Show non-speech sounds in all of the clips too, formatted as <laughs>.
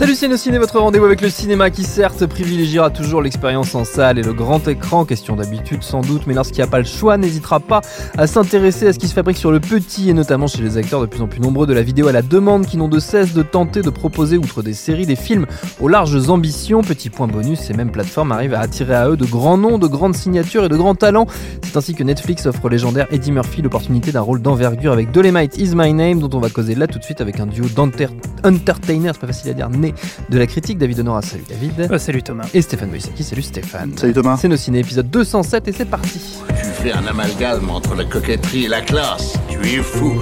Salut Ciné, votre rendez-vous avec le cinéma qui certes privilégiera toujours l'expérience en salle et le grand écran, question d'habitude sans doute, mais lorsqu'il n'y a pas le choix, n'hésitera pas à s'intéresser à ce qui se fabrique sur le petit et notamment chez les acteurs de plus en plus nombreux de la vidéo à la demande qui n'ont de cesse de tenter de proposer, outre des séries, des films aux larges ambitions. Petit point bonus, ces mêmes plateformes arrivent à attirer à eux de grands noms, de grandes signatures et de grands talents. C'est ainsi que Netflix offre au légendaire Eddie Murphy l'opportunité d'un rôle d'envergure avec Dolemite Is My Name, dont on va causer là tout de suite avec un duo d'entertainers, c'est pas facile à dire, né de la critique. David Honora, salut David. Salut Thomas. Et Stéphane Moïsaki, salut Stéphane. Salut Thomas. C'est nos ciné épisode 207 et c'est parti. Tu fais un amalgame entre la coquetterie et la classe. Tu es fou.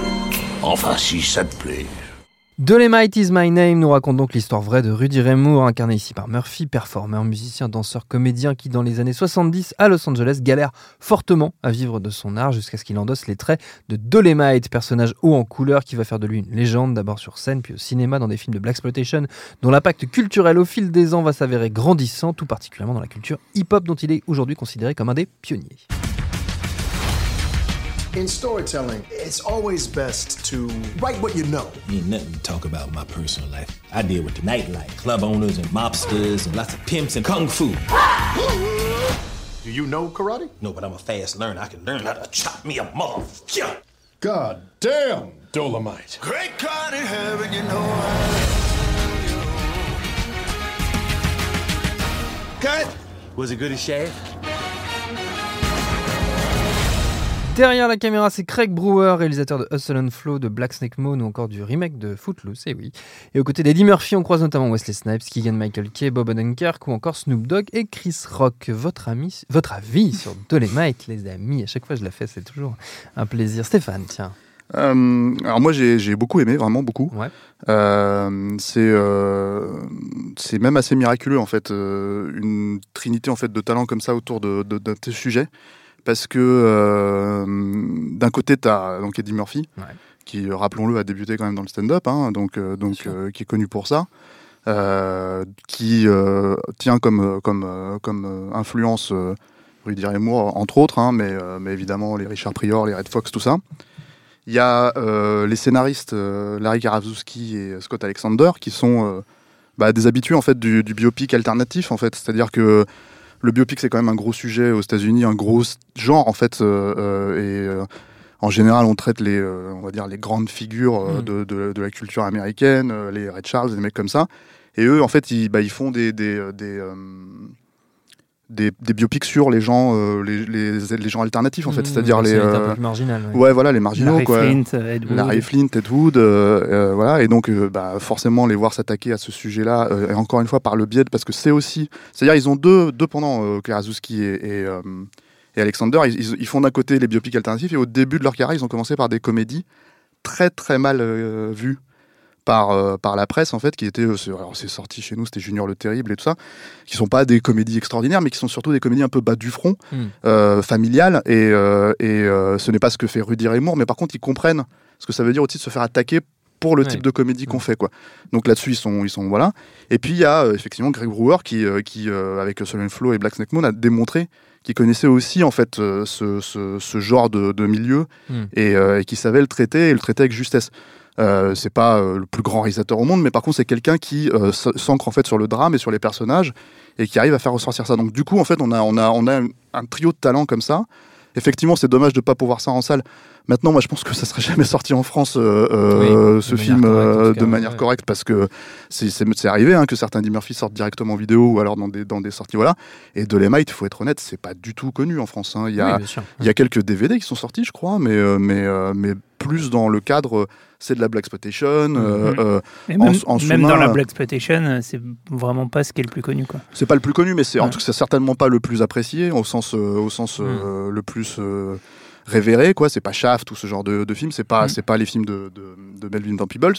Enfin, si ça te plaît. Dolemite is My Name nous raconte donc l'histoire vraie de Rudy Ray Moore, incarné ici par Murphy, performeur, musicien, danseur, comédien qui, dans les années 70 à Los Angeles, galère fortement à vivre de son art jusqu'à ce qu'il endosse les traits de Dolemite, personnage haut en couleur qui va faire de lui une légende, d'abord sur scène puis au cinéma dans des films de Black Exploitation, dont l'impact culturel au fil des ans va s'avérer grandissant, tout particulièrement dans la culture hip-hop dont il est aujourd'hui considéré comme un des pionniers. In storytelling, it's always best to write what you know. Ain't nothing to talk about my personal life. I deal with the nightlife, club owners and mobsters and lots of pimps and kung fu. Do you know karate? No, but I'm a fast learner. I can learn how to chop me a motherfucker. God damn, Dolomite. Great God in heaven, you know Cut! Was it good as Shaft? Derrière la caméra, c'est Craig Brewer, réalisateur de Hustle and Flow, de Black Snake Moon ou encore du remake de Footloose, et oui. Et aux côtés d'Eddie Murphy, on croise notamment Wesley Snipes, Keegan Michael Kay, Bob Odenkirk ou encore Snoop Dogg et Chris Rock. Votre, ami, votre avis sur Dolemite, les amis À chaque fois je la fais, c'est toujours un plaisir. Stéphane, tiens. Euh, alors moi j'ai beaucoup aimé, vraiment beaucoup. Ouais. Euh, c'est euh, c'est même assez miraculeux en fait, une trinité en fait de talents comme ça autour de, de, de tes sujets, parce que euh, d'un côté tu as donc Eddie Murphy, Ouais. qui rappelons-le a débuté quand même dans le stand-up, hein, donc euh, donc euh, qui est connu pour ça, euh, qui euh, tient comme comme euh, comme euh, influence euh, Rudy Ray Moore entre autres, hein, mais euh, mais évidemment les Richard Pryor, les Red Fox, tout ça. Il y a euh, les scénaristes euh, Larry Karaszewski et Scott Alexander qui sont euh, bah, des habitués en fait du, du biopic alternatif en fait. C'est-à-dire que le biopic c'est quand même un gros sujet aux États-Unis, un gros genre en fait. euh, euh, et euh, en général, on traite les, on va dire les grandes figures Mhm. de, de- de la culture américaine, les Red Charles, des mecs comme ça. Et eux, en fait, ils, bah, ils font des des, des, des- des biopics sur les gens, euh, les, les, les gens alternatifs en fait. Mmh, C'est-à-dire les, c'est un peu euh, marginal. ouais. ouais, voilà, les marginaux Larry quoi. Flint, Ed Wood. Larry Flint, Ted Wood, euh, euh, voilà, et donc euh, bah, forcément les voir s'attaquer à ce sujet-là, euh, et encore une fois par le biais de, parce que c'est aussi, c'est-à-dire ils ont deux, deux pendant euh, Karaszewski et, et, euh, et Alexander, ils, ils- ils font d'un côté les biopics alternatifs, et au début de leur carrière, ils ont commencé par des comédies très très mal euh, vues par, euh, par la presse en fait, qui étaient, euh, alors, c'est sorti chez nous, c'était Junior le Terrible et tout ça, qui sont pas des comédies extraordinaires, mais qui sont surtout des comédies un peu bas du front, Mm. euh, familiales, et, et ce n'est pas ce que fait Rudy Ray Moore, mais par contre ils comprennent ce que ça veut dire aussi de se faire attaquer pour le Ouais. type de comédie qu'on Ouais. fait quoi. Donc là-dessus ils sont ils sont voilà. Et puis il y a euh, effectivement Greg Brewer qui euh, qui euh, avec Solon Flow et Black Snake Moon a démontré qu'il connaissait aussi en fait ce, ce, ce genre de, de milieu Mm. et, et qui savait le traiter et le traiter avec justesse. Euh, c'est pas euh, le plus grand réalisateur au monde, mais par contre c'est quelqu'un qui euh, s'ancre en fait sur le drame et sur les personnages et qui arrive à faire ressortir ça. Donc du coup en fait on a on a on a un trio de talents comme ça. Effectivement c'est dommage de pas pouvoir ça en salle. Maintenant moi je pense que ça serait <laughs> jamais sorti en France euh, euh, Oui, ce de film manière correcte, en euh, cas, de manière ouais. correcte parce que c'est arrivé hein, que certains Eddie Murphy sortent directement en vidéo ou alors dans des dans des sorties voilà. Et Dolemite, il faut être honnête, c'est pas du tout connu en France. hein. Il y a Oui, bien sûr. il y a quelques DVD qui sont sortis, je crois, mais, mais, mais plus dans le cadre, c'est de la black exploitation. Mhm. euh, en- même, en même dans la Black Exploitation, c'est vraiment pas ce qui est le plus connu. Quoi. c'est pas le plus connu, mais c'est en Ouais. tout cas c'est certainement pas le plus apprécié au sens, euh, au sens euh, le plus euh, révéré. Quoi, c'est pas Shaft ou ce genre de, de film. C'est pas, Mm. c'est pas les films de, de, de Melvin Van Peebles.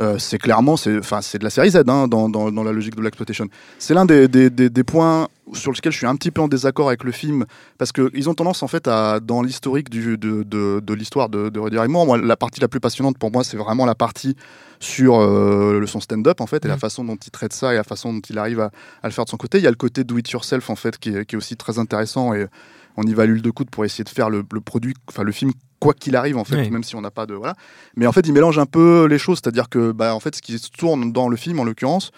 Euh, c'est clairement, c'est, enfin, c'est de la série Z hein, dans, dans, dans la logique de l'exploitation. C'est l'un des, des, des, des points sur lesquels je suis un petit peu en désaccord avec le film parce que ils ont tendance en fait à, dans l'historique du, de, de, de l'histoire de, de Rudy Moore, moi, la partie la plus passionnante pour moi, c'est vraiment la partie sur euh, le son stand-up en fait et la Mm. façon dont il traite ça et la façon dont il arrive à, à le faire de son côté. Il y a le côté do it yourself en fait qui est, qui est aussi très intéressant et on y va à l'huile de coude pour essayer de faire le, le produit, enfin le film quoi qu'il arrive en fait, Oui. même si on n'a pas de voilà. Mais en fait, il mélange un peu les choses, c'est-à-dire que bah en fait, ce qui se tourne dans le film en l'occurrence,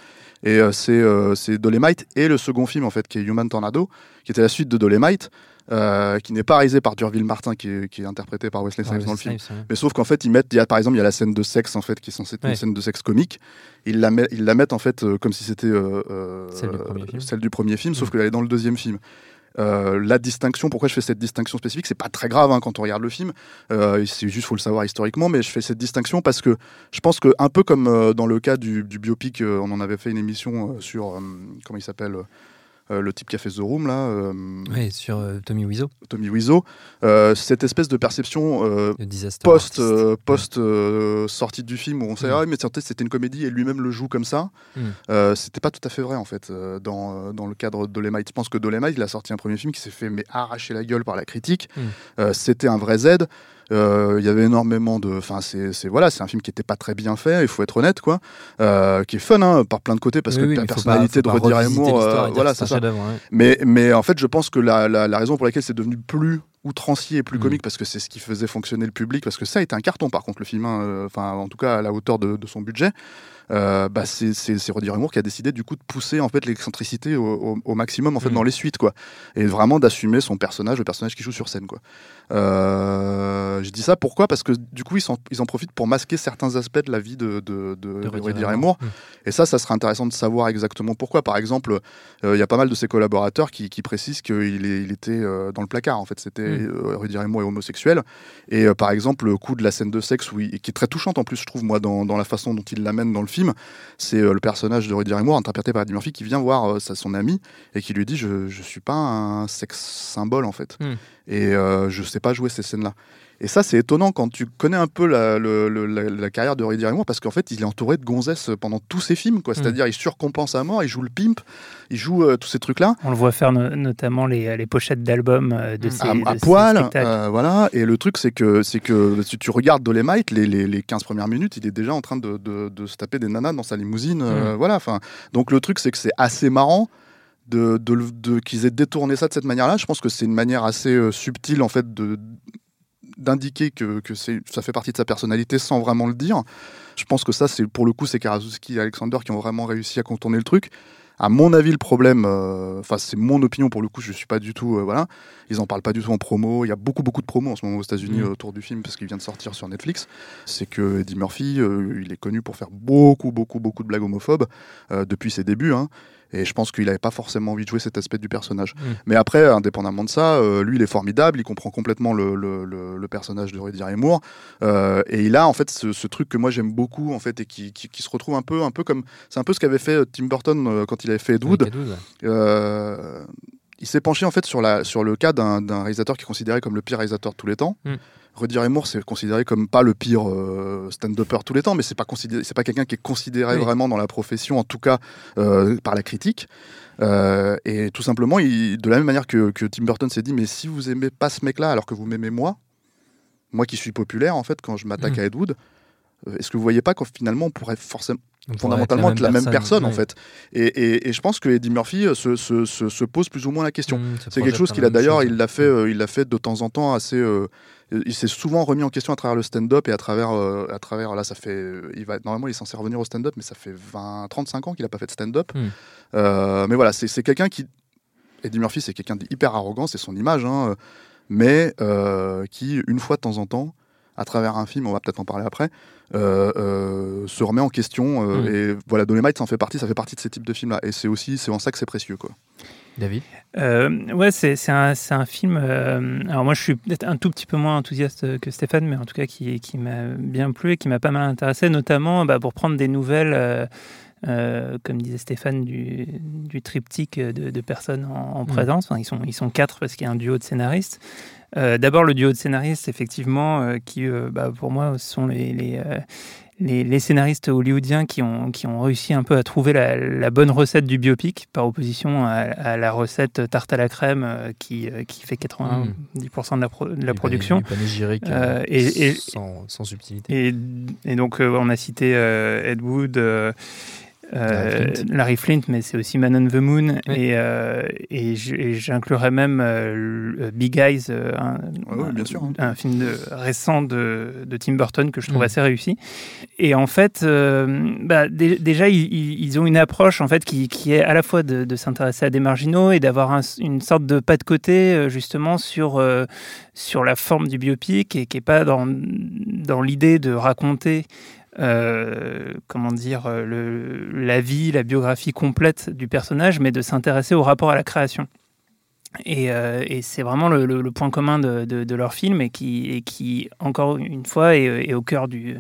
et euh, c'est euh, Dolemite et le second film en fait qui est Human Tornado, qui était la suite de Dolemite, euh, qui n'est pas réalisé par Durville Martin, qui est, qui est interprété par Wesley Snipes dans le film. Mais sauf qu'en fait, ils mettent, il y a, par exemple, il y a la scène de sexe en fait, qui est censée être Ouais. une scène de sexe comique. Ils la, met- ils la mettent en fait euh, comme si c'était euh, Celle du premier film. celle du premier film, sauf qu'elle est dans le deuxième film. Euh, la distinction, pourquoi je fais cette distinction spécifique, c'est pas très grave hein, quand on regarde le film. Euh, c'est juste faut le savoir historiquement, mais je fais cette distinction parce que je pense que un peu comme euh, dans le cas du, du biopic, euh, on en avait fait une émission sur comment il s'appelle. Euh, le type qui a fait The Room, là, euh, Oui, sur euh, Tommy Wiseau, Tommy Wiseau, cette espèce de perception post, post sortie du film où on sait Mm. ah mais c'était une comédie et lui-même le joue comme ça. Mm. C'était pas tout à fait vrai en fait dans, dans le cadre de Dolemite je pense que Dolemite il a sorti un premier film qui s'est fait mais arracher la gueule par la critique. Mm. C'était un vrai Z il y avait énormément de enfin c'est voilà c'est un film qui était pas très bien fait il faut être honnête quoi Euh, qui est fun hein, par plein de côtés parce Oui, que oui, la personnalité pas- de revisiter Moore, euh, voilà c'est ça ouais. mais, mais en fait, je pense que la, la- la raison pour laquelle c'est devenu plus outrancier et plus Mm. comique, parce que c'est ce qui faisait fonctionner le public, parce que ça a été un carton par contre, le film, hein, euh, enfin, en tout cas à la hauteur de, de son budget. Euh, bah, c'est c'est c'est Moore qui a décidé du coup de pousser en fait l'excentricité au, au- au maximum en fait Mm. dans les suites quoi et vraiment d'assumer son personnage le personnage qui joue sur scène quoi euh, je dis ça pourquoi? Parce que du coup ils, en profitent pour masquer certains aspects de la vie de, de, de, Moore Mm. et ça, ça serait intéressant de savoir exactement pourquoi. Par exemple, euh, il y a pas mal de ses collaborateurs qui, qui précisent qu'il est- il était dans le placard. En fait, c'était Mm. euh, Rudy Ray Moore est homosexuel. Et par exemple, le coup de la scène de sexe, où il- qui est très touchante en plus, je trouve, moi, dans, dans la façon dont il l'amène dans le film, c'est euh, le personnage de Rudy Moore, interprété par Eddie Murphy, qui vient voir euh, sa- son ami et qui lui dit Je, je suis pas un sexe symbole, en fait. Mm. Et euh, je sais pas jouer ces scènes-là. Et ça, c'est étonnant quand tu connais un peu la, le- la- la carrière de Ray Moore, parce qu'en fait, il est entouré de gonzesses pendant tous ses films. quoi. C'est-à-dire, il surcompense à mort, il joue le pimp, il joue euh, tous ces trucs-là. On le voit faire no- notamment les, les pochettes d'albums euh, de Mm. ses, À, de à ses poil, euh, voilà. Et le truc, c'est que, c'est que si tu regardes Dolemite, les, les, les 15 premières minutes, il est déjà en train de, de- de se taper des nanas dans sa limousine. euh, voilà. Enfin, donc le truc, c'est que c'est assez marrant de, de, qu'ils aient détourné ça de cette manière-là. Je pense que c'est une manière assez subtile, en fait, de d'indiquer que, que ça fait partie de sa personnalité sans vraiment le dire. Je pense que ça, c'est pour le coup, c'est Karaszewski et Alexander qui ont vraiment réussi à contourner le truc. À mon avis, le problème, euh, enfin c'est mon opinion pour le coup, je suis pas du tout, euh, voilà, ils en parlent pas du tout en promo. Il y a beaucoup beaucoup de promos en ce moment aux États-Unis Mm. euh, autour du film parce qu'il vient de sortir sur Netflix. C'est que Eddie Murphy, euh, il est connu pour faire beaucoup beaucoup beaucoup de blagues homophobes depuis ses débuts. hein. Et je pense qu'il n'avait pas forcément envie de jouer cet aspect du personnage. Mm. Mais après, indépendamment de ça, euh, lui, il est formidable, il comprend complètement le, le- le- le personnage de Rudy Moore. Euh, et il a en fait ce, ce truc que moi j'aime beaucoup en fait et qui, qui- qui se retrouve un peu, un peu comme c'est un peu ce qu'avait fait euh, Tim Burton euh, quand il avait fait Ed Wood. Ed. Euh, il s'est penché en fait sur, la, sur le cas d'un d'un réalisateur qui est considéré comme le pire réalisateur de tous les temps. Mm. Rudy Ray Moore, c'est considéré comme pas le pire euh, stand-upper tous les temps, mais c'est pas considéré, c'est pas quelqu'un qui est considéré Oui. vraiment dans la profession, en tout cas euh, par la critique. Euh, et tout simplement, il- de la même manière que, que Tim Burton s'est dit, mais si vous aimez pas ce mec-là alors que vous m'aimez moi, moi qui suis populaire en fait, quand je m'attaque Mm. à Ed Wood, est-ce que vous voyez pas finalement on pourrait forcément On fondamentalement être la même personne, en ouais. fait. Et, et- et je pense que Eddie Murphy euh, se, se- se- se pose plus ou moins la question. Mm, se C'est quelque chose qu'il a d'ailleurs, il l'a fait, euh, il l'a fait de temps en temps assez. euh, il s'est souvent remis en question à travers le stand-up et à travers, euh, à travers là, ça fait, euh, il va normalement il est censé revenir au stand-up, mais ça fait 20, 35 ans qu'il a pas fait de stand-up. Mm. Euh, mais voilà, c'est quelqu'un qui, Eddie Murphy, c'est quelqu'un d'hyper arrogant, c'est son image, hein, mais euh, qui une fois de temps en temps, à travers un film, on va peut-être en parler après, euh, euh, se remet en question. euh, Mm. Et voilà, Dolemite, ça en fait partie, ça fait partie de ces types de films-là. Et c'est aussi, c'est en ça que c'est précieux, quoi. David? Euh, ouais, c'est c'est un, c'est un film. euh, alors moi, je suis peut-être un tout petit peu moins enthousiaste que Stéphane, mais en tout cas qui, qui m'a bien plu et qui m'a pas mal intéressé, notamment bah, pour prendre des nouvelles, euh, euh, comme disait Stéphane, du, du triptyque de, de personnes en, en présence. Enfin, ils sont ils sont quatre parce qu'il y a un duo de scénaristes. Euh, D'abord le duo de scénaristes, effectivement, euh, qui bah, pour moi sont les, les, les, les scénaristes hollywoodiens qui ont, qui ont réussi un peu à trouver la, la bonne recette du biopic, par opposition à, à la recette tarte à la crème qui, qui fait 90% de la, pro- de la Du production. et- et- sans, sans subtilité. Et, donc, on a cité Ed Wood, Larry Flint. Larry Flint, mais c'est aussi Man on the Moon. Oui. Et, euh, et j'inclurais même euh, Big Eyes, euh, un, Ouais, ouais, bien sûr, hein. un film de- récent de, de Tim Burton que je trouve Mm. assez réussi. Et en fait, euh, bah, dé- déjà, ils, ont une approche en fait qui, qui est à la fois de, de s'intéresser à des marginaux et d'avoir un- une sorte de pas de côté euh, justement sur euh, sur la forme du biopic et qui est pas dans dans l'idée de raconter euh, comment dire euh, le, la vie, la biographie complète du personnage, mais de s'intéresser au rapport à la création. Et, euh, et c'est vraiment le, le- le point commun de, de- de leur film et qui, et qui, encore une fois, est, est au cœur du,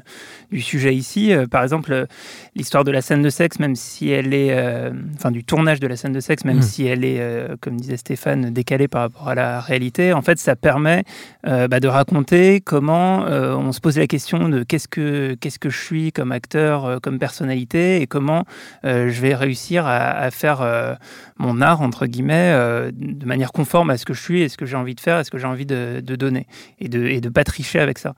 du sujet ici. Euh, par exemple, l'histoire de la scène de sexe, même si elle est, euh, enfin du tournage de la scène de sexe, même Mm. si elle est, comme disait Stéphane, décalée par rapport à la réalité, en fait, ça permet bah, de raconter comment on se pose la question de qu'est-ce que qu'est-ce que je suis comme acteur, comme personnalité, et comment je vais réussir à, à faire mon art entre guillemets de manière conforme à ce que je suis et ce que j'ai envie de faire et ce que j'ai envie de, donner et de et pas tricher avec ça.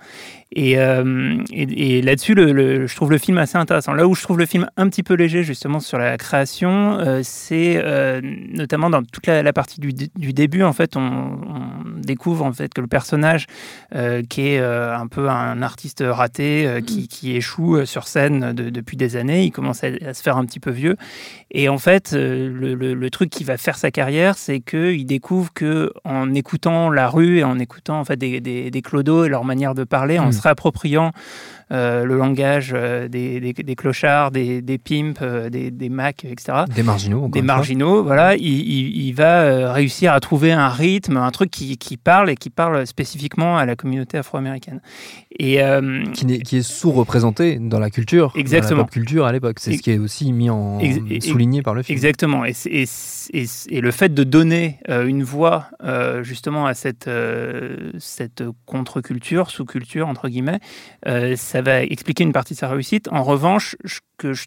Et, euh, et, et là-dessus, le, le- je trouve le film assez intéressant. Là où je trouve le film un petit peu léger, justement, sur la création, euh, c'est euh, notamment dans toute la, la partie du, du début. En fait, on, on découvre en fait que le personnage, euh, qui est euh, un peu un artiste raté, euh, qui, qui échoue sur scène de- depuis des années, il commence à, à se faire un petit peu vieux. Et en fait, le, le- le truc qui va faire sa carrière, c'est qu'il découvre que en écoutant la rue et en écoutant en fait des, des, des clodos et leur manière de parler, en Mm. se réappropriant euh, le langage euh, des, des, des clochards, des, des pimps, euh, des, des macs, etc. Des marginaux, Des marginaux, voilà, il, il- il va euh, réussir à trouver un rythme, un truc qui, qui parle et qui parle spécifiquement à la communauté afro-américaine. Et euh, qui, est sous-représenté dans la culture, Exactement. dans la pop culture à l'époque. C'est ce qui est aussi mis en souligné par le film. Exactement. Et, le fait de donner euh, une voix justement à cette, cette contre-culture, sous-culture, entre guillemets, euh, ça va expliquer une partie de sa réussite. En revanche, ce que je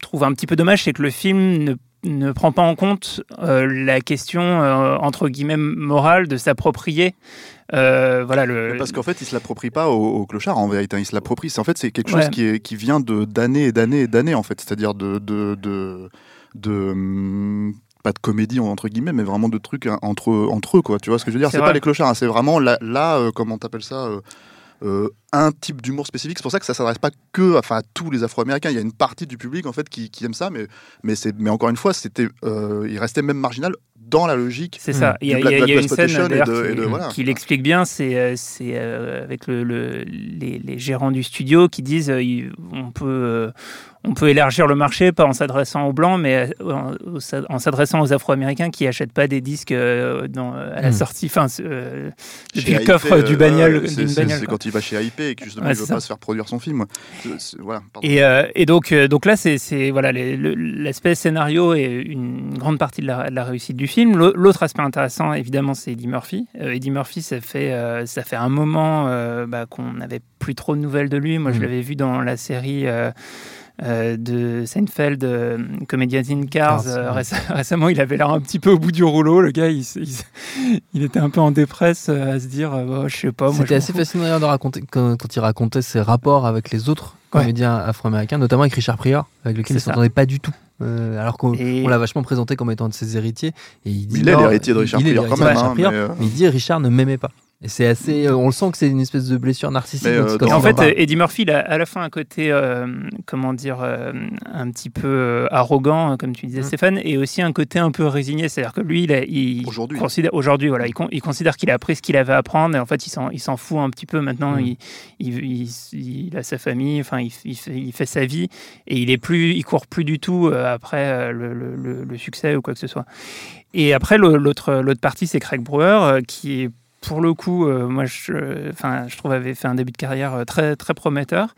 trouve un petit peu dommage, c'est que le film ne ne prend pas en compte euh, la question euh, entre guillemets morale de s'approprier euh, voilà le Parce qu'en fait, il se l'approprie pas au, au clochard en vérité. hein. Il se l'approprie. C'est en fait c'est quelque Ouais. chose qui, est, qui vient de d'années et d'années et d'années en fait. C'est-à-dire de de de, de, hum, pas de comédie entre guillemets, mais vraiment de trucs hein, entre entre eux quoi. Tu vois ce que je veux dire? C'est pas les clochards. hein. C'est vraiment là, là euh, comment t'appelles ça euh, Uh. Un type d'humour spécifique. C'est pour ça que ça s'adresse pas que enfin, à tous les Afro-Américains. Il y a une partie du public en fait qui, qui aime ça, mais mais c'est mais encore une fois, c'était euh, il restait même marginal dans la logique. C'est ça. Il y a, du il y a- Black il y a une scène et de- qui, et de- voilà. qui l'explique bien. C'est euh, c'est, euh, avec le, le- les, les gérants du studio qui disent euh, on peut on peut élargir le marché pas en s'adressant aux blancs, mais en, s'adressant aux Afro-Américains qui achètent pas des disques dans, à la Mm. sortie, enfin euh, depuis le coffre euh, du bagnole. c'est- quand il va chez Et que justement Ouais, il veut pas se faire produire son film. Voilà. Et, euh, et donc, euh, donc là, c'est voilà, l'aspect scénario est une grande partie de la, de la réussite du film. L'au- L'autre aspect intéressant, évidemment, c'est Eddie Murphy. Euh, Eddie Murphy, ça fait, ça fait un moment bah, qu'on n'avait plus trop de nouvelles de lui. Moi, je Mhm. l'avais vu dans la série. Euh, de Seinfeld, euh, Comedians in Cars. Cars, Euh, ouais. réce- <laughs> récemment, il avait l'air un petit peu au bout du rouleau. Le gars, il, il <laughs> il était un peu en dépresse euh, à se dire, Bah, je sais pas. moi, C'était assez fascinant de raconter quand, quand il racontait ses rapports avec les autres Ouais. comédiens afro-américains, notamment avec Richard Pryor, avec lequel il ça. s'entendait pas du tout. Euh, alors qu'on Et- l'a vachement présenté comme étant un de ses héritiers. Et il dit Il est l'héritier de Richard Pryor quand même, Richard hein, mais, euh, mais il dit Richard ne m'aimait pas. Et c'est assez. euh, on le sent que c'est une espèce de blessure narcissique. Euh, en fait, pas- euh, Eddie Murphy, il a à la fois un côté, euh, comment dire, euh, un petit peu arrogant, comme tu disais, Mm. Stéphane, et aussi un côté un peu résigné. C'est-à-dire que lui, il, a- il Aujourd'hui. considère aujourd'hui, voilà, il, con- il considère qu'il a appris ce qu'il avait à apprendre, et en fait, il s'en, il s'en fout un petit peu. Maintenant, Mm. il, il, il- il a sa famille, enfin, il, il fait, il fait sa vie, et il est plus, il court plus du tout après le, le- le- le succès ou quoi que ce soit. Et après, l'autre, l'autre partie, c'est Craig Brewer, qui est pour le coup, euh, moi, je, enfin, je trouve avait fait un début de carrière euh, très, très prometteur,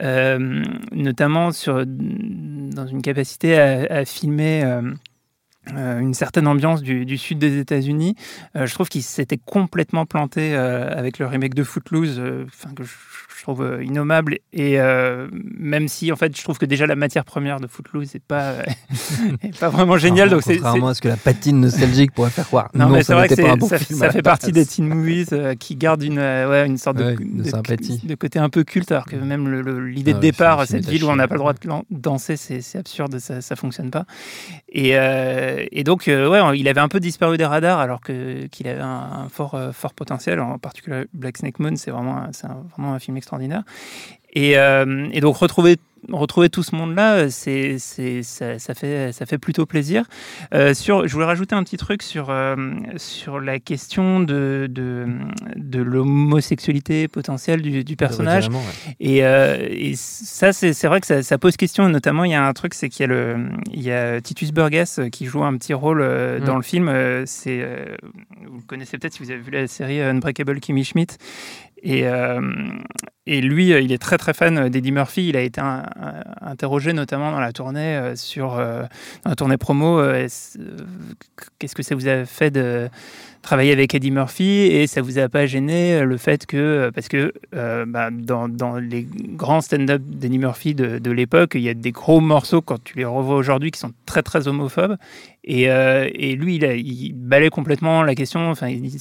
euh, notamment sur, dans une capacité à, filmer une certaine ambiance du, sud des États-Unis. Je trouve qu'il s'était complètement planté avec le remake de Footloose, que je, je trouve euh, innommable. Et euh, même si, en fait, je trouve que déjà la matière première de Footloose n'est pas, <laughs> est pas vraiment géniale. Donc c'est- contrairement à ce que la patine nostalgique pourrait faire croire. non, mais c'est vrai que pas un bon ça, film ça fait <laughs> partie des teen movies euh, qui gardent une, euh, ouais, une sorte de, Ouais, de sympathie. de côté un peu culte, alors que même l'idée Ah de départ, film cette ville où on n'a pas le droit de danser, c'est absurde, ça, ça fonctionne pas. Et, euh, et donc, euh, ouais, il avait un peu disparu des radars, alors que- qu'il avait un, un fort, euh, fort potentiel, en particulier Black Snake Moon, c'est vraiment, c'est vraiment un film extraordinaire. Et, euh, et donc retrouver retrouver tout ce monde-là, c'est, c'est, ça, ça fait, ça fait plutôt plaisir. Euh, sur, je voulais rajouter un petit truc sur, euh, sur la question de, de, de l'homosexualité potentielle du, du personnage. Ouais. Et, euh, et ça, c'est c'est vrai que ça, ça pose question. Notamment, il y a un truc, c'est qu'il y a, le, il y a Titus Burgess euh, qui joue un petit rôle euh, Mm. dans le film. Euh, C'est, euh, vous le connaissez peut-être si vous avez vu la série Unbreakable Kimmy Schmidt. Et, euh, et lui, euh, il est très très fan d'Eddie Murphy. Il a été un- un- interrogé notamment dans la tournée euh, sur euh, dans la tournée promo. euh, est-ce- euh, Qu'est-ce que ça vous a fait de travailler avec Eddie Murphy? Et ça vous a pas gêné euh, le fait que euh, parce que euh, bah, dans, dans les grands stand-up d'Eddie Murphy de, de l'époque, il y a des gros morceaux quand tu les revois aujourd'hui qui sont très très homophobes et, euh, et lui il, a- il balaye complètement la question. Enfin, il dit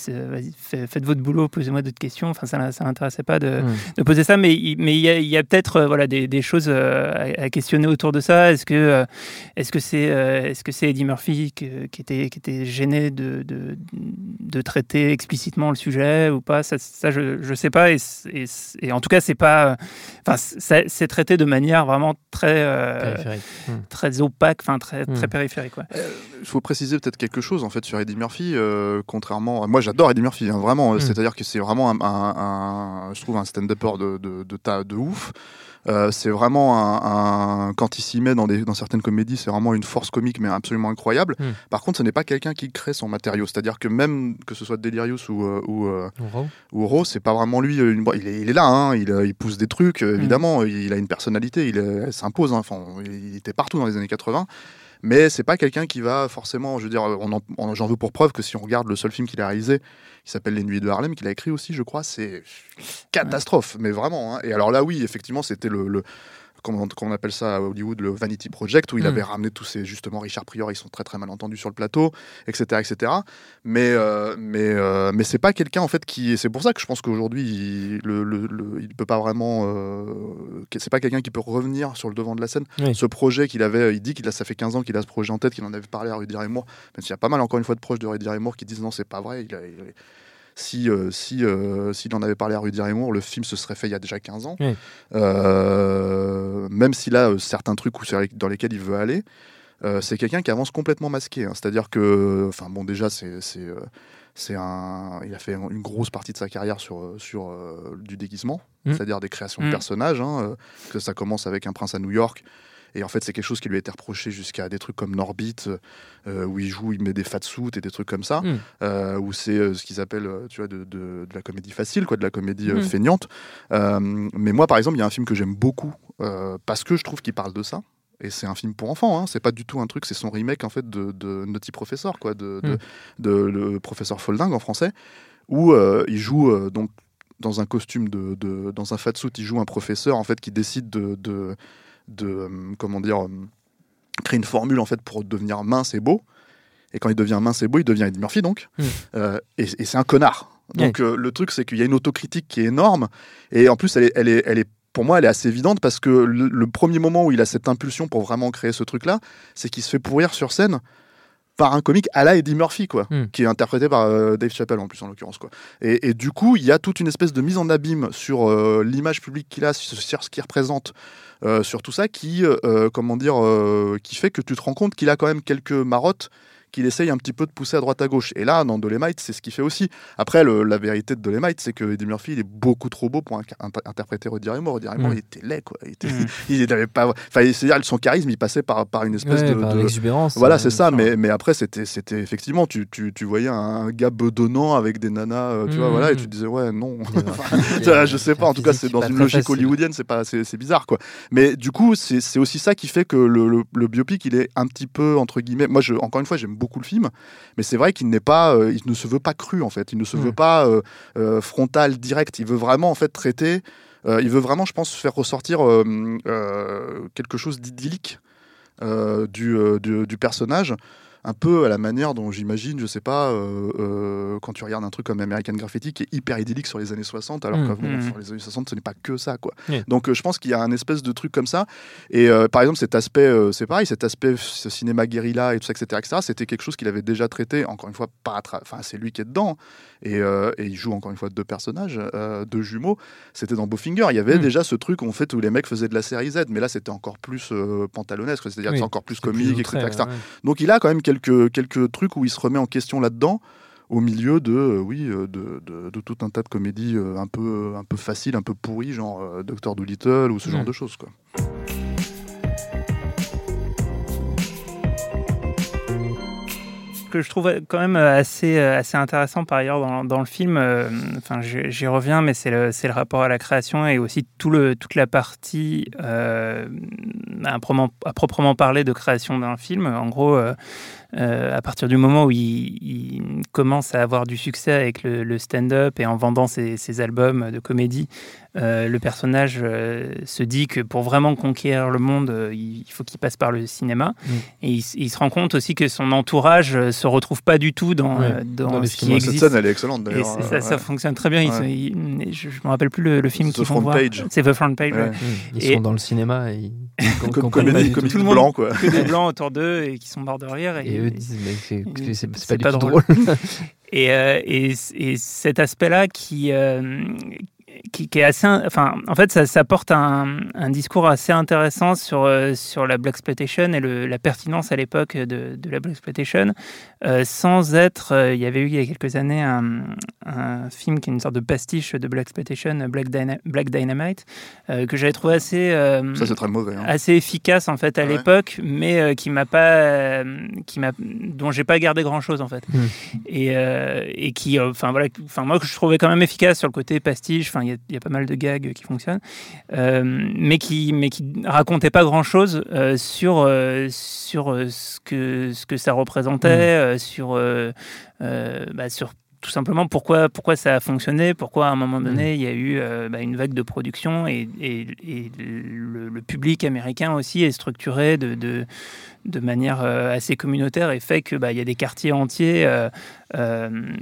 faites votre boulot, posez-moi d'autres questions. Enfin, ça ça l'intéressait pas de, Mm. de poser ça, mais il mais il y a, y a peut-être euh, voilà des, des choses euh, à, à questionner autour de ça. Est-ce que euh, est-ce que c'est euh, est-ce que c'est Eddie Murphy qui était qui était gêné de, de, de traiter explicitement le sujet ou pas? Ça, ça je je sais pas et, et, en tout cas c'est pas enfin c'est c'est traité de manière vraiment très euh, Périphérique. Mm. très opaque, enfin très très Mm. périphérique. Ouais. Il faut préciser peut-être quelque chose en fait sur Eddie Murphy, euh, contrairement. à- Moi, j'adore Eddie Murphy, hein, vraiment. euh, Mm. C'est-à-dire que c'est vraiment un, un- un- je trouve un stand-upper de de, de, ta- de ouf. Euh, c'est vraiment un, un- quand il s'y met dans, des, dans certaines comédies, c'est vraiment une force comique mais absolument incroyable. Mm. Par contre, ce n'est pas quelqu'un qui crée son matériau. C'est-à-dire que même que ce soit Delirious ou euh, ou, euh, ou Raw, c'est pas vraiment lui. euh, Une... Il, est, il est là, hein, il, euh, il pousse des trucs, euh, Mm. évidemment. Il a une personnalité, il, s'impose. hein, il était partout dans les années 80. Mais c'est pas quelqu'un qui va forcément, je veux dire, on en- on- j'en veux pour preuve que si on regarde le seul film qu'il a réalisé, qui s'appelle Les Nuits de Harlem, qu'il a écrit aussi, je crois, c'est catastrophe, mais vraiment. hein. Et alors là, oui, effectivement, c'était le, le- comment, on appelle ça à Hollywood, le Vanity Project, où il Mm. avait ramené tous ces, justement, Richard Prior, ils sont très très mal entendus sur le plateau, etc., etc. Mais euh, mais euh, mais c'est pas quelqu'un en fait qui, c'est pour ça que je pense qu'aujourd'hui, il, le, le- le- il peut pas vraiment, euh, c'est pas quelqu'un qui peut revenir sur le devant de la scène. Oui. Ce projet qu'il avait, il dit qu'il a, ça fait 15 ans qu'il a ce projet en tête, qu'il en avait parlé à Rudy Moore, même s'il y a pas mal encore une fois de proches de Rudy Moore qui disent non, c'est pas vrai. Il a- il a- si euh, si euh, s'il en avait parlé à Rudy Moore, le film se serait fait il y a déjà 15 ans. Oui. Euh, même s'il a certains trucs dans lesquels il veut aller, c'est quelqu'un qui avance complètement masqué. hein. C'est-à-dire que, enfin bon, déjà c'est c'est un, il a fait une grosse partie de sa carrière sur sur euh, du déguisement, Mm. c'est-à-dire des créations Mm. de personnages. hein, euh, que ça commence avec un prince à New York. Et en fait, c'est quelque chose qui lui a été reproché jusqu'à des trucs comme Norbit, euh, où il joue, il met des fat suits et des trucs comme ça, Mm. euh, où c'est euh, ce qu'ils appellent, tu vois, de, de- de la comédie facile, quoi, de la comédie euh, Mm. feignante. Mais moi, par exemple, il y a un film que j'aime beaucoup parce que je trouve qu'il parle de ça. Et c'est un film pour enfants, hein. c'est pas du tout un truc, c'est son remake en fait de, de Naughty Professor, quoi, de, de, Mm. de le professeur Folding en français, où euh, il joue euh, donc dans un costume de, dans un fat suit, il joue un professeur en fait qui décide de, de, euh, comment dire, euh, créer une formule en fait pour devenir mince et beau. Et quand il devient mince et beau, il devient Eddie Murphy donc. Mm. Euh, et et c'est un connard. Donc euh, le truc c'est qu'il y a une autocritique qui est énorme et en plus elle est, elle est, elle est pour moi, elle est assez évidente parce que le, le premier moment où il a cette impulsion pour vraiment créer ce truc-là, c'est qu'il se fait pourrir sur scène par un comique à la Eddie Murphy, quoi, Hmm. qui est interprété par euh, Dave Chappelle en plus en l'occurrence, quoi. Et, et du coup, il y a toute une espèce de mise en abîme sur euh, l'image publique qu'il a, sur, ce qu'il représente, sur tout ça, qui, euh, comment dire, euh, qui fait que tu te rends compte qu'il a quand même quelques marottes qu'il essaye un petit peu de pousser à droite à gauche. Et là, dans Dolemite, c'est ce qu'il fait aussi. Après, le- la vérité de Dolemite, c'est que Eddie Murphy, il est beaucoup trop beau pour inter- interpréter Roddy Raymore. Roddy Raymore, Mm. il était laid, quoi. Il, était, Mm. <laughs> il avait pas. Enfin, c'est-à-dire, son charisme, il passait par, par une espèce Ouais, de. par de- l'exubérance. Voilà, euh, c'est ça. Mais, mais après, c'était, effectivement, tu, tu, tu voyais un gars bedonnant avec des nanas, euh, tu vois, Mm. voilà, et tu disais, ouais, non. <laughs> Enfin, je sais pas, en tout cas, c'est dans une logique facile. hollywoodienne, c'est pas, c'est, bizarre, quoi. Mais du coup, c'est, c'est aussi ça qui fait que le, le, le biopic, il est un petit peu entre guillemets. Moi, je, encore une fois, j'aime beaucoup le film, mais c'est vrai qu'il n'est pas, euh, il ne se veut pas cru en fait. Il ne se veut pas euh, euh, frontal, direct. Il veut vraiment en fait traiter. il veut vraiment, je pense, faire ressortir quelque chose d'idyllique du, du, du personnage. Un peu à la manière dont j'imagine, je sais pas, euh, euh, quand tu regardes un truc comme American Graffiti qui est hyper idyllique sur les années 60, alors Mm. que Mm. sur les années 60, ce n'est pas que ça, quoi. Donc euh, je pense qu'il y a un espèce de truc comme ça. Et par exemple, cet aspect, c'est pareil, cet aspect ce cinéma guérilla et tout ça, etc., etc., c'était quelque chose qu'il avait déjà traité, encore une fois, pas enfin, c'est lui qui est dedans. Et, euh, et il joue encore une fois deux personnages, euh, deux jumeaux. C'était dans Bowfinger. Il y avait Mm. déjà ce truc où, en fait, où les mecs faisaient de la série Z, mais là, c'était encore plus euh, pantalonesque, c'est-à-dire Oui, que c'est encore plus comique, etc., ouais. Donc il a quand même quelques, quelques trucs où il se remet en question là-dedans, au milieu de, euh, oui, de, de- de tout un tas de comédies euh, un, peu, un peu faciles, un peu pourries, genre Doctor Dolittle ou ce genre Mm. de choses. Quoi. Que je trouve quand même assez, euh, assez intéressant par ailleurs dans, dans le film, euh, enfin j'y reviens, mais c'est le, le rapport à la création et aussi tout le, toute la partie euh, à, proprement, parler de création d'un film. En gros, euh, euh, à partir du moment où il, il commence à avoir du succès avec le, le stand-up et en vendant ses, ses albums de comédie, euh, le personnage euh, se dit que pour vraiment conquérir le monde, euh, il faut qu'il passe par le cinéma. Mm. Et il, se rend compte aussi que son entourage euh, se retrouve pas du tout dans, Ouais, euh, dans, ce qui films. Cette existe. scène, elle est excellente d'ailleurs. euh, ça, fonctionne très bien. Ouais. ils- je, je me rappelle plus le, le film The qu'ils font Front voir. C'est The Front Page. Ouais. ouais. Mm. Ils Et- sont dans le cinéma et Comme pas comédie, du tout. le de monde- blanc, quoi. Que des blancs autour d'eux et qui sont morts de rire. Et, Et eux disent, mais c'est c'est pas du pas tout drôle. drôle. <laughs> Et, euh, et, et cet aspect-là qui, euh, qui, qui est assez. Enfin, en fait, ça, ça porte un, un discours assez intéressant sur, euh, sur la Black Exploitation et le, la pertinence à l'époque de, de la Black Exploitation, euh, sans être. euh, il y avait eu il y a quelques années un, un film qui est une sorte de pastiche de Black Exploitation, Black, Dyna- Black Dynamite, euh, que j'avais trouvé assez. euh, Ça, c'est très mauvais. hein. assez efficace en fait à Ouais. l'époque, mais euh, qui m'a pas, euh, qui m'a, dont j'ai pas gardé grand chose en fait, Hmm. et, euh, et qui, euh, enfin voilà, enfin moi que je trouvais quand même efficace sur le côté pastiche. Enfin il y a- il y, a pas mal de gags qui fonctionnent, euh, mais qui, mais qui racontait pas grand chose sur euh, sur euh, ce que ce que ça représentait, euh, sur bah, sur tout simplement pourquoi, pourquoi ça a fonctionné, pourquoi à un moment donné il y a eu euh, bah, une vague de production et, et- et le, le public américain aussi est structuré de, de, de manière euh, assez communautaire et fait que bah, y a des quartiers entiers. euh,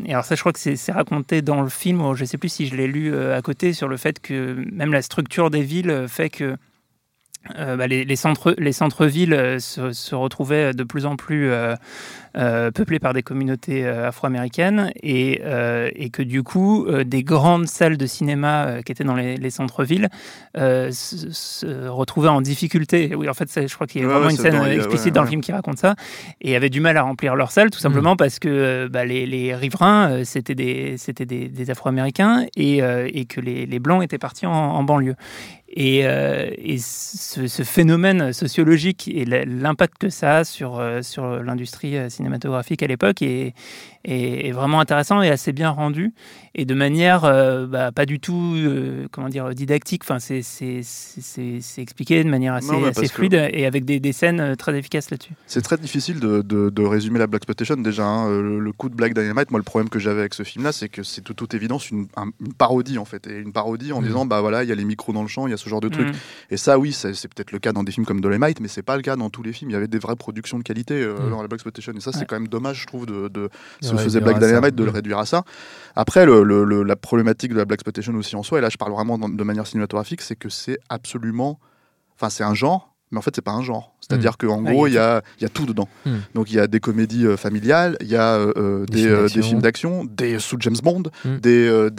et alors ça, je crois que c'est raconté dans le film, je ne sais plus si je l'ai lu à côté, sur le fait que même la structure des villes fait que euh, bah, les, les centres, les centres-villes euh, se, se retrouvaient de plus en plus euh, euh, peuplés par des communautés afro-américaines et, et que du coup, des grandes salles de cinéma qui étaient dans les, les centres-villes se, se retrouvaient en difficulté. Oui, en fait, je crois qu'il y a Ouais, vraiment ouais, une scène dans- explicite ouais, dans le film qui raconte ça et avaient du mal à remplir leurs salles, tout simplement parce que bah, les, les riverains, c'était des, c'était des, des afro-américains et, et que les, les blancs étaient partis en, en banlieue. Et, euh, et ce, ce phénomène sociologique et l'impact que ça a sur, euh, sur l'industrie euh, cinématographique à l'époque est, est, est vraiment intéressant et assez bien rendu. Et de manière euh, bah, pas du tout euh, comment dire, didactique. Enfin, c'est, expliqué de manière assez, Non, mais assez parce que- fluide et avec des, des scènes euh, très efficaces là-dessus. C'est très difficile de, de- de résumer la Black Exploitation déjà. hein. Le, le coup de Black Dynamite, moi le problème que j'avais avec ce film-là, c'est que c'est de toute évidence une, un- une parodie en fait. Et une parodie en Mhm. disant, bah voilà, il y a les micros dans le champ, il y a ce genre de trucs. Mm. Et ça, oui, c'est peut-être le cas dans des films comme Dolemite, mais c'est pas le cas dans tous les films. Il y avait des vraies productions de qualité euh, Mm. dans la Black Exploitation. Et ça, c'est Ouais. quand même dommage, je trouve, De se faisait Black. Dynamite de le Mm. réduire à ça. Après, le, le- le- la problématique de la Black Exploitation aussi en soi, et là je parle vraiment de manière cinématographique, c'est que c'est absolument. Enfin, c'est un genre, mais en fait, c'est pas un genre. C'est-à-dire qu'en Ah, gros, il y y a tout dedans. Mm. Donc il y a des comédies euh, familiales, il y a euh, Des des, films euh, d'action. des films d'action, des sous James Bond, Mm. des, euh,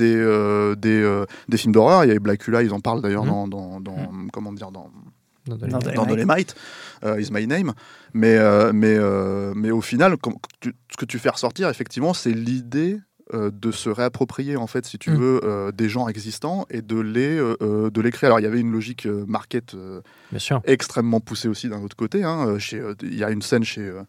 des, des, films d'horreur. Il y a Blackula, ils en parlent d'ailleurs Mm. dans, dans, dans- comment dire, dans, Dans Dolemite. dans Dolemite, euh, Is My Name. Mais, euh, mais, euh, mais au final, comme tu- ce que tu fais ressortir, effectivement, c'est l'idée de se réapproprier, en fait, si tu Mm. veux, euh, des genres existants et de les, euh, de les créer. Alors, il y avait une logique euh, market euh, Bien sûr. extrêmement poussée aussi d'un autre côté. hein. Chez, euh, Il y a une scène chez, euh,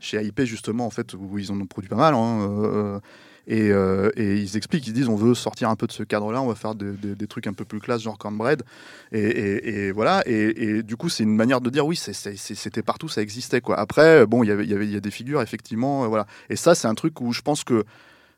chez AIP, justement, en fait, où ils en ont produit pas mal. hein, euh, euh, et, euh, et ils expliquent, ils disent on veut sortir un peu de ce cadre-là, on va faire des, trucs un peu plus classe, genre cornbread. Et, et- voilà. Et, du coup, c'est une manière de dire oui, c'était partout, ça existait. Quoi. Après, bon, il y avait- y a des figures, effectivement. euh, voilà. Et ça, c'est un truc où je pense que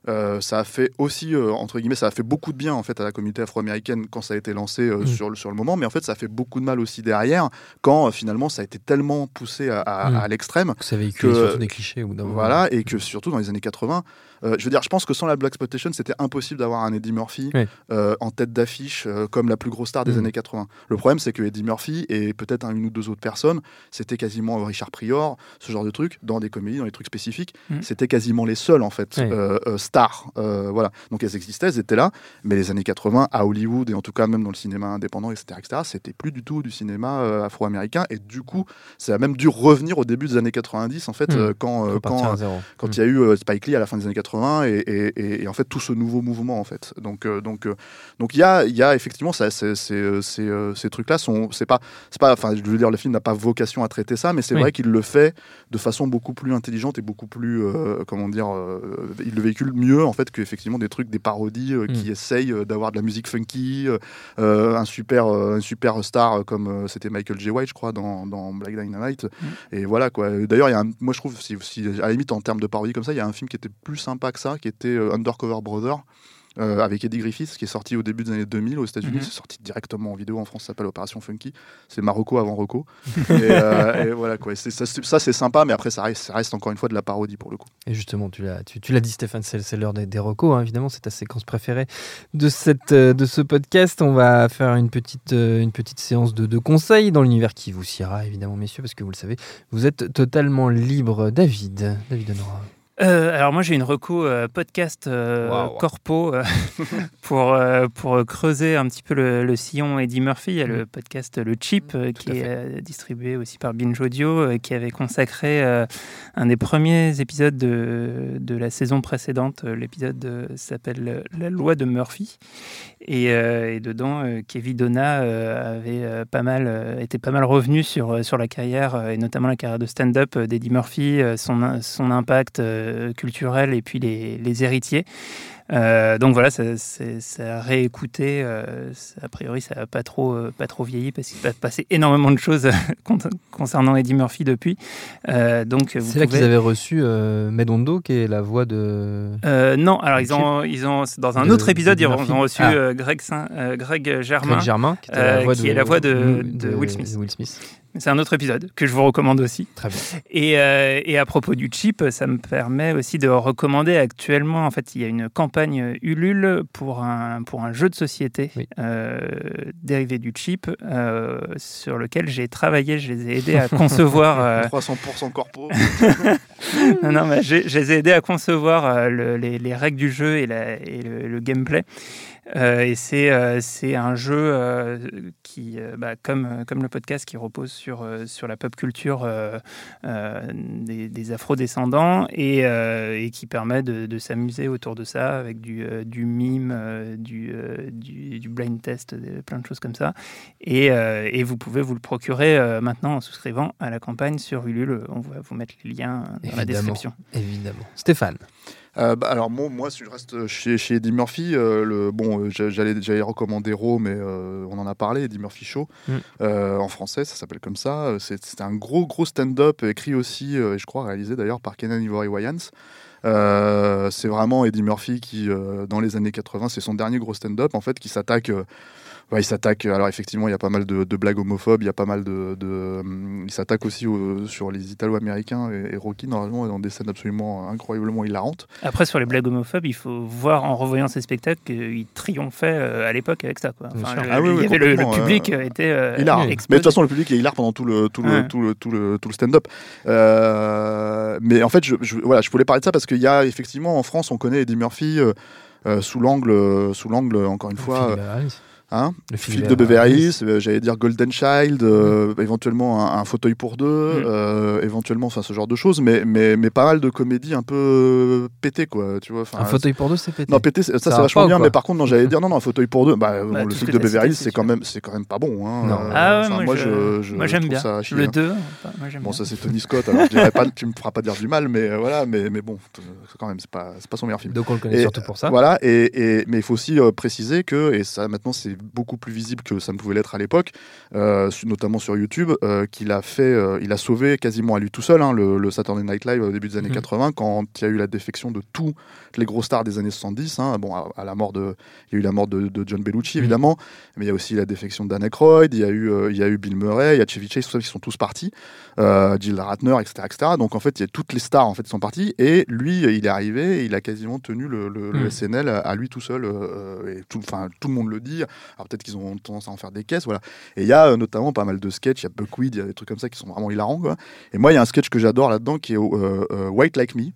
euh, ça a fait aussi, euh, entre guillemets, ça a fait beaucoup de bien en fait à la communauté afro-américaine quand ça a été lancé euh, Mm. sur, le, sur le moment, mais en fait ça a fait beaucoup de mal aussi derrière quand finalement ça a été tellement poussé à, à- Mm. à l'extrême Ça véhicule que- surtout des clichés. Voilà, et que surtout dans les années 80, euh, je veux dire, je pense que sans la Black Exploitation, c'était impossible d'avoir un Eddie Murphy Oui. en tête d'affiche comme la plus grosse star des Mm. années 80. Le problème, c'est que Eddie Murphy et peut-être un- une ou deux autres personnes, c'était quasiment Richard Prior, ce genre de trucs, dans des comédies, dans des trucs spécifiques, Mm. c'était quasiment les seuls en fait, Oui. Euh, stars. voilà, donc elles existaient, elles étaient là, mais les années 80 à Hollywood et en tout cas même dans le cinéma indépendant, etc., etc., c'était plus du tout du cinéma euh, afro-américain et du coup, ça a même dû revenir au début des années 90 en fait, Mm. euh, quand, Repartir quand quand Mm. il y a eu Spike Lee à la fin des années 80 et, et- et- et en fait tout ce nouveau mouvement en fait. Donc euh, donc donc il y a il y a effectivement ça euh, ces trucs là sont c'est pas c'est pas enfin je veux dire le film n'a pas vocation à traiter ça mais c'est Oui. vrai qu'il le fait de façon beaucoup plus intelligente et beaucoup plus comment dire il le véhicule mieux en fait que effectivement des trucs des parodies euh, qui Mm. essayent euh, d'avoir de la musique funky euh, un super un super star comme c'était Michael J White je crois dans, dans Black Dynamite et voilà quoi. D'ailleurs, il y a un- moi je trouve, si, si- à la limite en termes de parodie comme ça, il y a un film qui était plus sympa que ça, qui était Undercover Brother. Euh, avec Eddie Griffiths qui est sorti au début des années 2000 aux États-Unis, Mhm. c'est sorti directement en vidéo en France, ça s'appelle Opération Funky. C'est Marocco avant Rocco. et, euh, <laughs> et voilà quoi. Ça, c'est- ça, c'est sympa, mais après ça reste, ça reste encore une fois de la parodie pour le coup. Et justement, tu l'as, tu, tu l'as dit, Stéphane, c'est, c'est l'heure des, des recos, hein, évidemment, c'est ta séquence préférée de, cette, euh, de ce podcast. On va faire une petite, une petite séance de, de conseils dans l'univers qui vous siera, évidemment, messieurs, parce que vous le savez, vous êtes totalement libre. David, David Honora. Euh, alors moi j'ai une reco euh, podcast euh, corpo <laughs> pour, pour creuser un petit peu le, le sillon Eddie Murphy. Il y a le podcast Le Chip qui est distribué aussi par Binge Audio qui avait consacré un des premiers épisodes de, de la saison précédente. L'épisode s'appelle La loi de Murphy. Et, et dedans, Kevin Donna avait pas mal, était pas mal revenu sur, sur la carrière, et notamment la carrière de stand-up d'Eddie Murphy, son, son impact euh, culturel et puis les, les héritiers. Euh, donc voilà, ça, a réécouté. euh, ça- a priori, ça n'a pas trop, euh, pas trop vieilli parce qu'il s'est passé énormément de choses <laughs> con- concernant Eddie Murphy depuis. Donc C'est là pouvez- qu'ils avaient reçu Medondo, qui est la voix de. non, alors ils ont, ils ont, dans un de- autre épisode, de ils ont, reçu Ah. Greg, Saint- Greg Germain. Greg Germain, qui, était la voix qui de, est la voix de- de Will Smith. Will Smith. C'est un autre épisode que je vous recommande aussi. Très bien. Et, et à propos du chip, ça me permet aussi de recommander actuellement, en fait, il y a une campagne Ulule pour un, pour un jeu de société Oui. euh, dérivé du chip euh, sur lequel j'ai travaillé, je les ai aidés à concevoir. <laughs> euh, 300% corpo. <laughs> non, non, mais j'ai- je les ai aidés à concevoir euh, le- les, les règles du jeu et, la- et le, le gameplay. Euh, et c'est euh, un jeu euh, qui, euh, bah, comme, comme le podcast, qui repose sur, sur la pop culture des, des afro-descendants et, et qui permet de, de s'amuser autour de ça avec du, du mime, du, du, du blind test, plein de choses comme ça. Et, et vous pouvez vous le procurer maintenant en souscrivant à la campagne sur Ulule. On va vous mettre les liens dans la description. Évidemment. Stéphane. Euh, bah, alors moi, moi, si je reste chez, chez Eddie Murphy, euh, le, bon, euh, j'a- j'allais, j'allais recommander Raw, mais on en a parlé, Eddie Murphy Show, Mm. en français, ça s'appelle comme ça. C'est, c'est un gros, gros stand-up, écrit aussi, et je crois réalisé d'ailleurs par Kenan Ivory Wayans. Euh, c'est vraiment Eddie Murphy qui, euh, dans les années 80, c'est son dernier gros stand-up, en fait, qui s'attaque... euh, Ouais, il s'attaque. Alors effectivement, il y a pas mal de, de blagues homophobes. Il y a pas mal de. de hum, il s'attaque aussi au- sur les Italo-américains et, et Rocky normalement dans des scènes absolument incroyablement hilarantes. Après, sur les blagues homophobes, il faut voir en revoyant ces spectacles qu'il triomphait euh, à l'époque avec ça. Quoi. Enfin, le, Ah oui, il y oui, avait le, public euh, était euh, hilar. Mais de toute façon, le public est hilar pendant tout le tout le Ouais. tout le tout le, tout le stand-up. Euh, mais en fait, je, je- voilà, je voulais parler de ça parce qu'il y a effectivement en France, on connaît Eddie Murphy. euh, euh, sous l'angle, sous l'angle, encore une fois. Hein, Le Philippe de Beverly Hills, euh, j'allais dire Golden Child, euh, éventuellement un, un fauteuil pour deux, Mm. euh, éventuellement, enfin ce genre de choses, mais, mais, mais pas mal de comédies un peu pétées, quoi, tu vois. Un fauteuil pour deux, c'est pété. Non, pété, ça, Ça c'est va vachement bien, mais par contre, non, j'allais <laughs> dire non, non, un fauteuil pour deux. Bah, bon, Bah, le film de Beverly Hills, c'est quand même, c'est quand même pas bon. Hein. Non. Euh, Ah ouais, moi, moi, je- moi, j'aime bien. ça le hein. 2, enfin, moi j'aime Bon, ça c'est Tony Scott, alors je dirais pas, tu me feras pas dire du mal, mais voilà, mais, mais bon, quand même, c'est pas, c'est pas son meilleur film. Donc on le connaît surtout pour ça. Voilà, et, et- mais il faut aussi préciser que, et ça maintenant c'est beaucoup plus visible que ça ne pouvait l'être à l'époque, euh, notamment sur YouTube, euh, qu'il a fait, euh, il a sauvé quasiment à lui tout seul hein, le, le Saturday Night Live au début des années Mhm. 80, quand il y a eu la défection de tous les gros stars des années 70. hein. bon, à, à la mort de, il y a eu la mort de, de John Bellucci Mhm. évidemment, mais il y a aussi la défection d'Anne Aykroyd, il y a eu, il y a eu Bill Murray, il y a Chevy Chase, qui sont tous partis, Jill Ratner, etc., etc. Donc en fait, il y a toutes les stars en fait sont parties, et lui, il est arrivé, et il a quasiment tenu le, le- le Mhm. SNL à, à lui tout seul, et tout, enfin tout le monde le dit. Alors peut-être qu'ils ont tendance à en faire des caisses, voilà. Et il y a euh, notamment pas mal de sketchs, il y a Buckwheat, il y a des trucs comme ça qui sont vraiment hilarants, quoi. Et moi, il y a un sketch que j'adore là-dedans qui est euh, euh, White Like Me,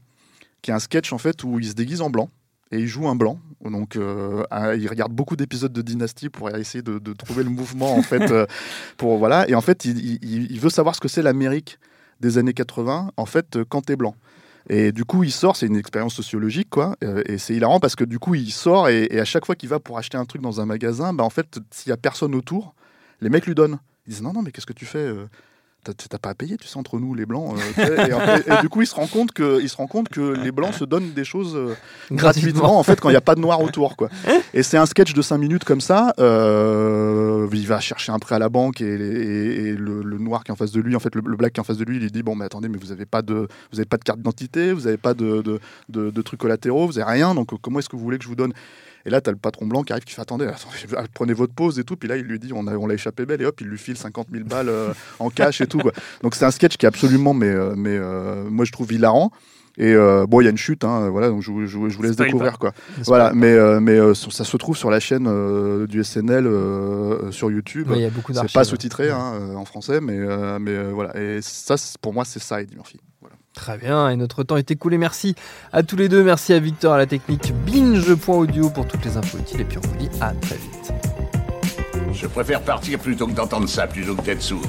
qui est un sketch en fait où il se déguise en blanc et il joue un blanc. Donc, euh, il regarde beaucoup d'épisodes de Dynasty pour essayer de, de trouver le mouvement en fait. euh, <laughs> pour voilà. Et en fait, il, il- il veut savoir ce que c'est l'Amérique des années 80 en fait quand t'es blanc. Et du coup, il sort, c'est une expérience sociologique, quoi. euh, et c'est hilarant parce que du coup, il sort et, à chaque fois qu'il va pour acheter un truc dans un magasin, bah, en fait, s'il y a personne autour, les mecs lui donnent. Ils disent non, non, mais qu'est-ce que tu fais euh, T'as pas à payer, tu sais, entre nous, les blancs. euh, et, du coup, il se rend compte que, il se rend compte que les blancs se donnent des choses euh, gratuitement, en fait, quand il n'y a pas de noir autour, quoi. Et c'est un sketch de 5 minutes comme ça. euh, il va chercher un prêt à la banque et, et- et le, le noir qui est en face de lui, en fait, le, le black qui est en face de lui, il lui dit bon, mais attendez, mais vous n'avez pas de, vous avez pas de carte d'identité, vous n'avez pas de, de, de- de trucs collatéraux, vous n'avez rien. Donc comment est-ce que vous voulez que je vous donne? Et là, tu as le patron blanc qui arrive, qui fait attendez, attendez, <laughs> prenez votre pause et tout. Puis là, il lui dit on a, on l'a échappé belle et hop, il lui file 50 000 balles euh, <laughs> en cash et tout. quoi. Donc c'est un sketch qui est absolument, mais, euh, mais euh, moi je trouve hilarant. Et euh, bon, il y a une chute, hein, voilà, donc je, vous- je vous- je vous laisse découvrir pas. quoi. Voilà, mais, euh, mais euh, ça se trouve sur la chaîne euh, du SNL euh, sur YouTube. Ouais, Il y a beaucoup c'est pas sous-titré hein, en français, mais, euh, mais euh, voilà. Et ça, c'est- pour moi, c'est ça, Eddie Murphy. Très bien, et notre temps est écoulé. Merci à tous les deux. Merci à Victor à la technique binge.audio pour toutes les infos utiles. Et puis on vous dit à très vite. Je préfère partir plutôt que d'entendre ça, plutôt que d'être sourd.